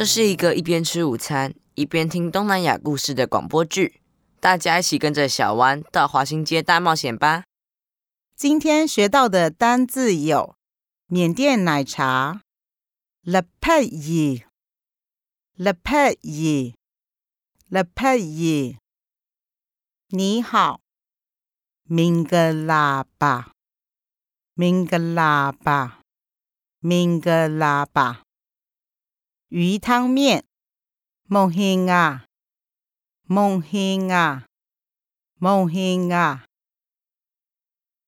这是一个一边吃午餐一边听东南亚故事的广播剧，大家一起跟着小湾到华新街大冒险吧。今天学到的单字有缅甸奶茶 l e p e y l e p e y l e p e y 你好 m i n g a l a b a m i n g a l a b a m i n g a l a b a 鱼汤面。梦欣啊梦欣啊梦欣啊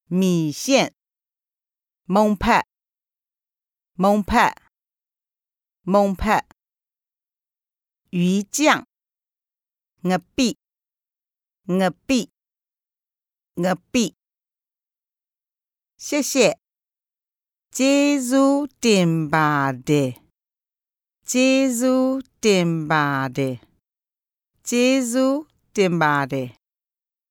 米线。孟派孟派孟派鱼酱。鹅壁鹅壁鹅壁谢谢。接入点八的 bi ng bi ng bi 谢谢 jesu dim ba de jesu dim ba de jesu dim ba de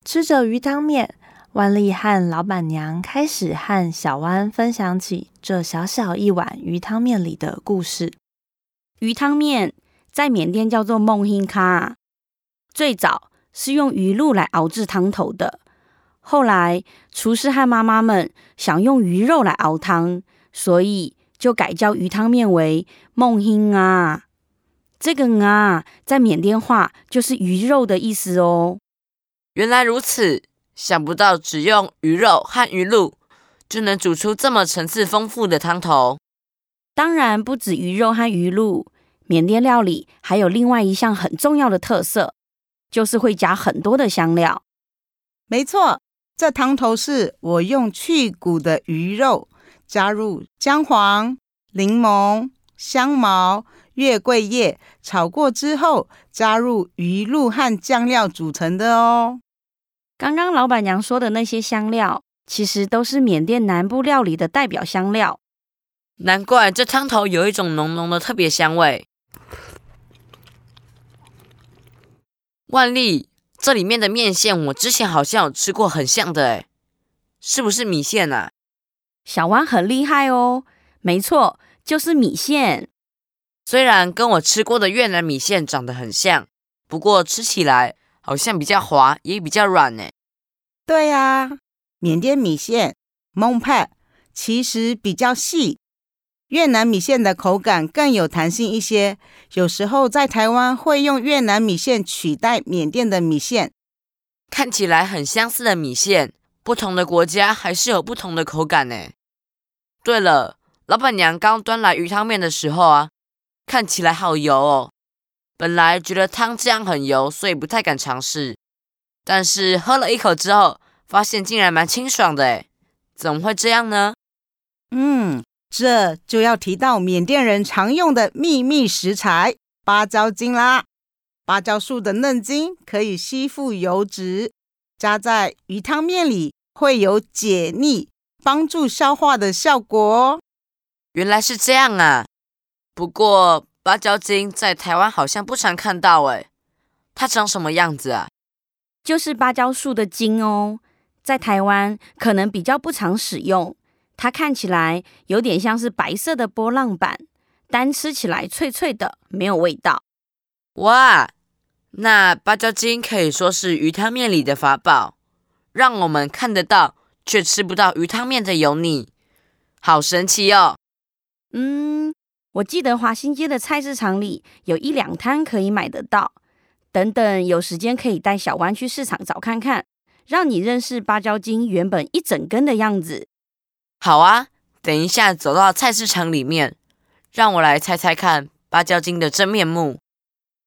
吃着鱼汤面。万丽和老板娘开始和小湾分享起这小小一碗鱼汤面里的故事。鱼汤面在缅甸叫做梦欣卡，最早是用鱼露来熬制汤头的。后来厨师和妈妈们想用鱼肉来熬汤，所以就改叫鱼汤面为梦欣啊。这个啊，在缅甸话就是鱼肉的意思哦。原来如此。想不到只用鱼肉和鱼露就能煮出这么层次丰富的汤头。当然不止鱼肉和鱼露，缅甸料理还有另外一项很重要的特色，就是会加很多的香料。没错，这汤头是我用去骨的鱼肉，加入姜黄、柠檬、香茅、月桂叶炒过之后，加入鱼露和酱料组成的哦。刚刚老板娘说的那些香料，其实都是缅甸南部料理的代表香料。难怪这汤头有一种浓浓的特别香味。万丽，这里面的面线我之前好像有吃过，很像的诶是不是米线啊？小汪很厉害哦，没错，就是米线。虽然跟我吃过的越南米线长得很像，不过吃起来。好像比较滑，也比较软呢。对呀，缅甸米线 （Mong Pat） 其实比较细，越南米线的口感更有弹性一些。有时候在台湾会用越南米线取代缅甸的米线。看起来很相似的米线，不同的国家还是有不同的口感呢。对了，老板娘刚端来鱼汤面的时候啊，看起来好油哦。本来觉得汤这样很油，所以不太敢尝试。但是喝了一口之后，发现竟然蛮清爽的诶怎么会这样呢？嗯，这就要提到缅甸人常用的秘密食材——芭蕉精啦。芭蕉树的嫩茎可以吸附油脂，加在鱼汤面里会有解腻、帮助消化的效果。原来是这样啊！不过。芭蕉精在台湾好像不常看到诶，它长什么样子啊？就是芭蕉树的茎哦，在台湾可能比较不常使用。它看起来有点像是白色的波浪板，单吃起来脆脆的，没有味道。哇，那芭蕉精可以说是鱼汤面里的法宝，让我们看得到却吃不到鱼汤面的油腻，好神奇哦。嗯。我记得华新街的菜市场里有一两摊可以买得到。等等，有时间可以带小弯去市场找看看，让你认识芭蕉精原本一整根的样子。好啊，等一下走到菜市场里面，让我来猜猜看芭蕉精的真面目。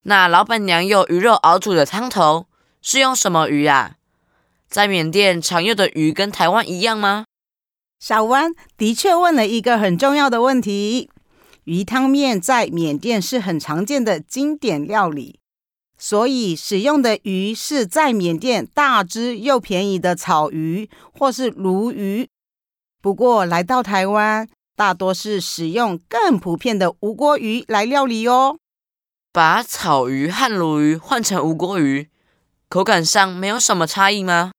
那老板娘用鱼肉熬煮的汤头是用什么鱼啊？在缅甸常用的鱼跟台湾一样吗？小弯的确问了一个很重要的问题。鱼汤面在缅甸是很常见的经典料理，所以使用的鱼是在缅甸大只又便宜的草鱼或是鲈鱼。不过来到台湾，大多是使用更普遍的无锅鱼来料理哦。把草鱼和鲈鱼换成无锅鱼，口感上没有什么差异吗？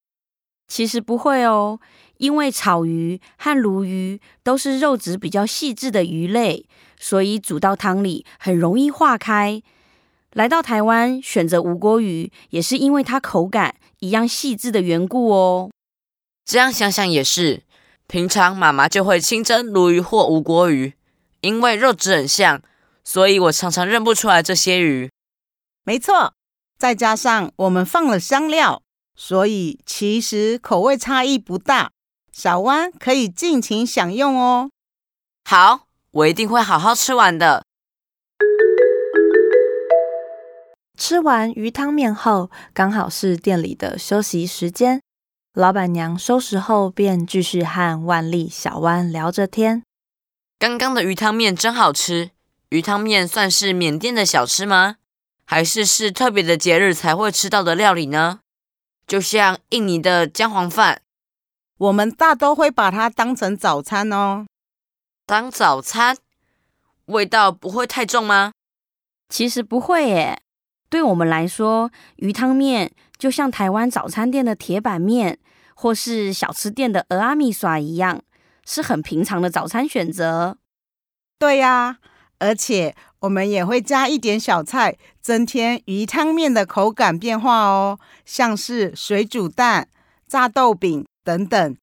其实不会哦，因为草鱼和鲈鱼都是肉质比较细致的鱼类。所以煮到汤里很容易化开。来到台湾选择无锅鱼，也是因为它口感一样细致的缘故哦。这样想想也是，平常妈妈就会清蒸鲈鱼或无锅鱼，因为肉质很像，所以我常常认不出来这些鱼。没错，再加上我们放了香料，所以其实口味差异不大。小湾可以尽情享用哦。好，我一定会好好吃完的。吃完鱼汤面后，刚好是店里的休息时间。老板娘收拾后，便继续和万丽、小湾聊着天。刚刚的鱼汤面真好吃。鱼汤面算是缅甸的小吃吗？还是是特别的节日才会吃到的料理呢？就像印尼的姜黄饭。我们大都会把它当成早餐哦。当早餐，味道不会太重吗？其实不会耶。对我们来说，鱼汤面就像台湾早餐店的铁板面，或是小吃店的鹅阿米耍一样，是很平常的早餐选择。对呀，而且我们也会加一点小菜，增添鱼汤面的口感变化哦，像是水煮蛋、炸豆饼。等等，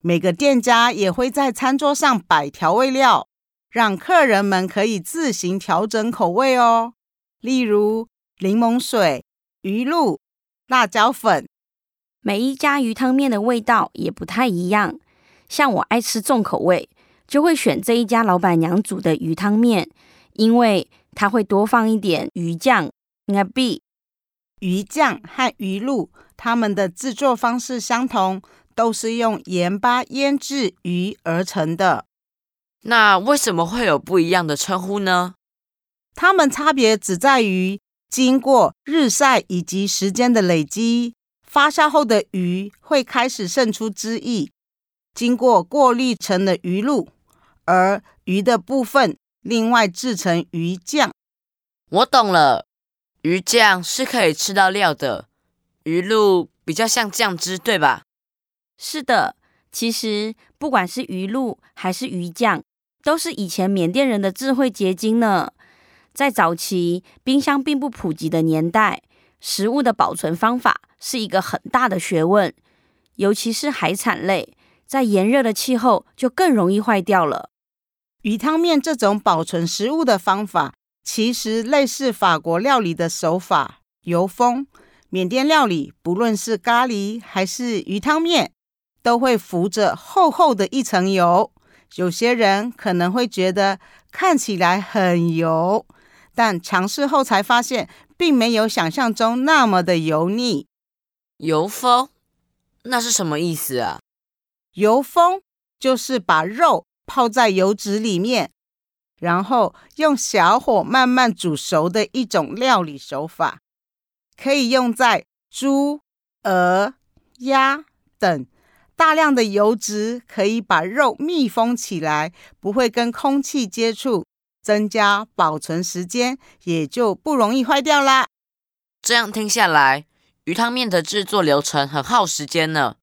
每个店家也会在餐桌上摆调味料，让客人们可以自行调整口味哦。例如柠檬水、鱼露、辣椒粉。每一家鱼汤面的味道也不太一样。像我爱吃重口味，就会选这一家老板娘煮的鱼汤面，因为它会多放一点鱼酱。应该 B 鱼酱和鱼露，它们的制作方式相同。都是用盐巴腌制鱼而成的，那为什么会有不一样的称呼呢？它们差别只在于经过日晒以及时间的累积，发酵后的鱼会开始渗出汁液，经过过滤成的鱼露，而鱼的部分另外制成鱼酱。我懂了，鱼酱是可以吃到料的，鱼露比较像酱汁，对吧？是的，其实不管是鱼露还是鱼酱，都是以前缅甸人的智慧结晶呢。在早期冰箱并不普及的年代，食物的保存方法是一个很大的学问，尤其是海产类，在炎热的气候就更容易坏掉了。鱼汤面这种保存食物的方法，其实类似法国料理的手法——油封。缅甸料理不论是咖喱还是鱼汤面。都会浮着厚厚的一层油，有些人可能会觉得看起来很油，但尝试后才发现，并没有想象中那么的油腻。油封，那是什么意思啊？油封就是把肉泡在油脂里面，然后用小火慢慢煮熟的一种料理手法，可以用在猪、鹅、鸭等。大量的油脂可以把肉密封起来，不会跟空气接触，增加保存时间，也就不容易坏掉啦。这样听下来，鱼汤面的制作流程很耗时间呢。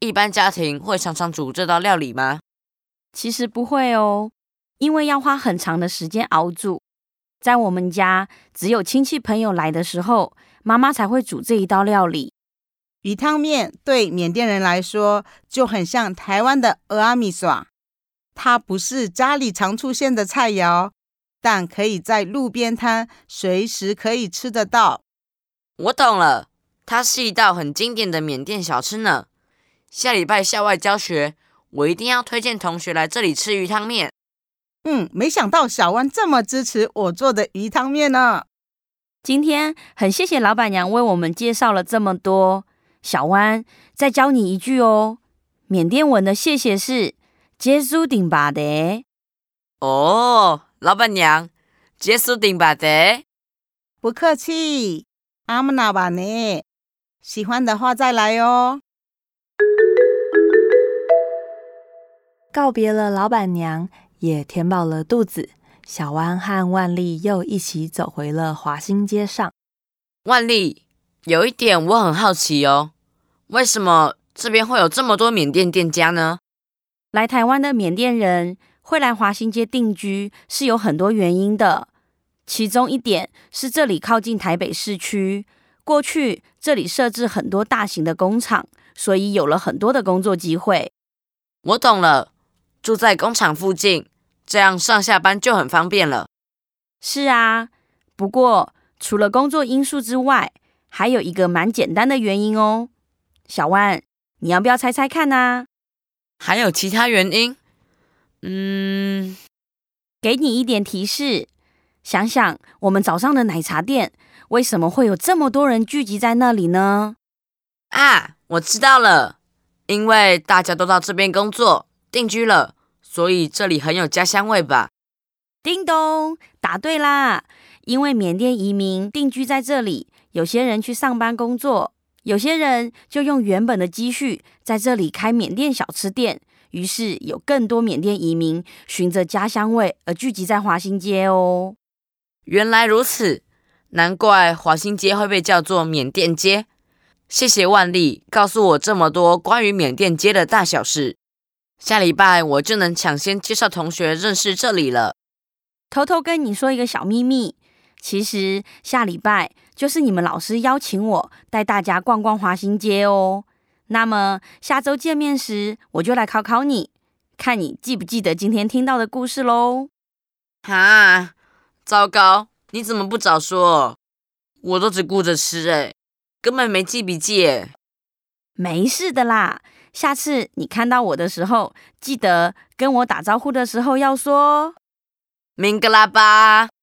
一般家庭会常常煮这道料理吗？其实不会哦，因为要花很长的时间熬煮。在我们家，只有亲戚朋友来的时候，妈妈才会煮这一道料理。鱼汤面对缅甸人来说就很像台湾的俄阿米耍，它不是家里常出现的菜肴，但可以在路边摊随时可以吃得到。我懂了，它是一道很经典的缅甸小吃呢。下礼拜校外教学，我一定要推荐同学来这里吃鱼汤面。嗯，没想到小湾这么支持我做的鱼汤面呢。今天很谢谢老板娘为我们介绍了这么多。小湾，再教你一句哦。缅甸文的谢谢是结束顶巴的。哦，老板娘，结束顶巴的。不客气，阿姆纳巴呢？喜欢的话再来哦。告别了老板娘，也填饱了肚子，小湾和万丽又一起走回了华新街上。万丽，有一点我很好奇哦。为什么这边会有这么多缅甸店家呢？来台湾的缅甸人会来华新街定居是有很多原因的，其中一点是这里靠近台北市区，过去这里设置很多大型的工厂，所以有了很多的工作机会。我懂了，住在工厂附近，这样上下班就很方便了。是啊，不过除了工作因素之外，还有一个蛮简单的原因哦。小万，你要不要猜猜看呢？还有其他原因？嗯，给你一点提示，想想我们早上的奶茶店，为什么会有这么多人聚集在那里呢？啊，我知道了，因为大家都到这边工作定居了，所以这里很有家乡味吧？叮咚，答对啦！因为缅甸移民定居在这里，有些人去上班工作，有些人就用原本的积蓄在这里开缅甸小吃店。于是有更多缅甸移民循着家乡味而聚集在华新街哦。原来如此，难怪华新街会被叫做缅甸街。谢谢万丽告诉我这么多关于缅甸街的大小事，下礼拜我就能抢先介绍同学认识这里了。偷偷跟你说一个小秘密，其实下礼拜就是你们老师邀请我带大家逛逛华新街哦。那么下周见面时，我就来考考你，看你记不记得今天听到的故事喽。哈，糟糕！你怎么不早说？我都只顾着吃，哎，根本没记笔记。哎，没事的啦，下次你看到我的时候，记得跟我打招呼的时候要说明格拉巴。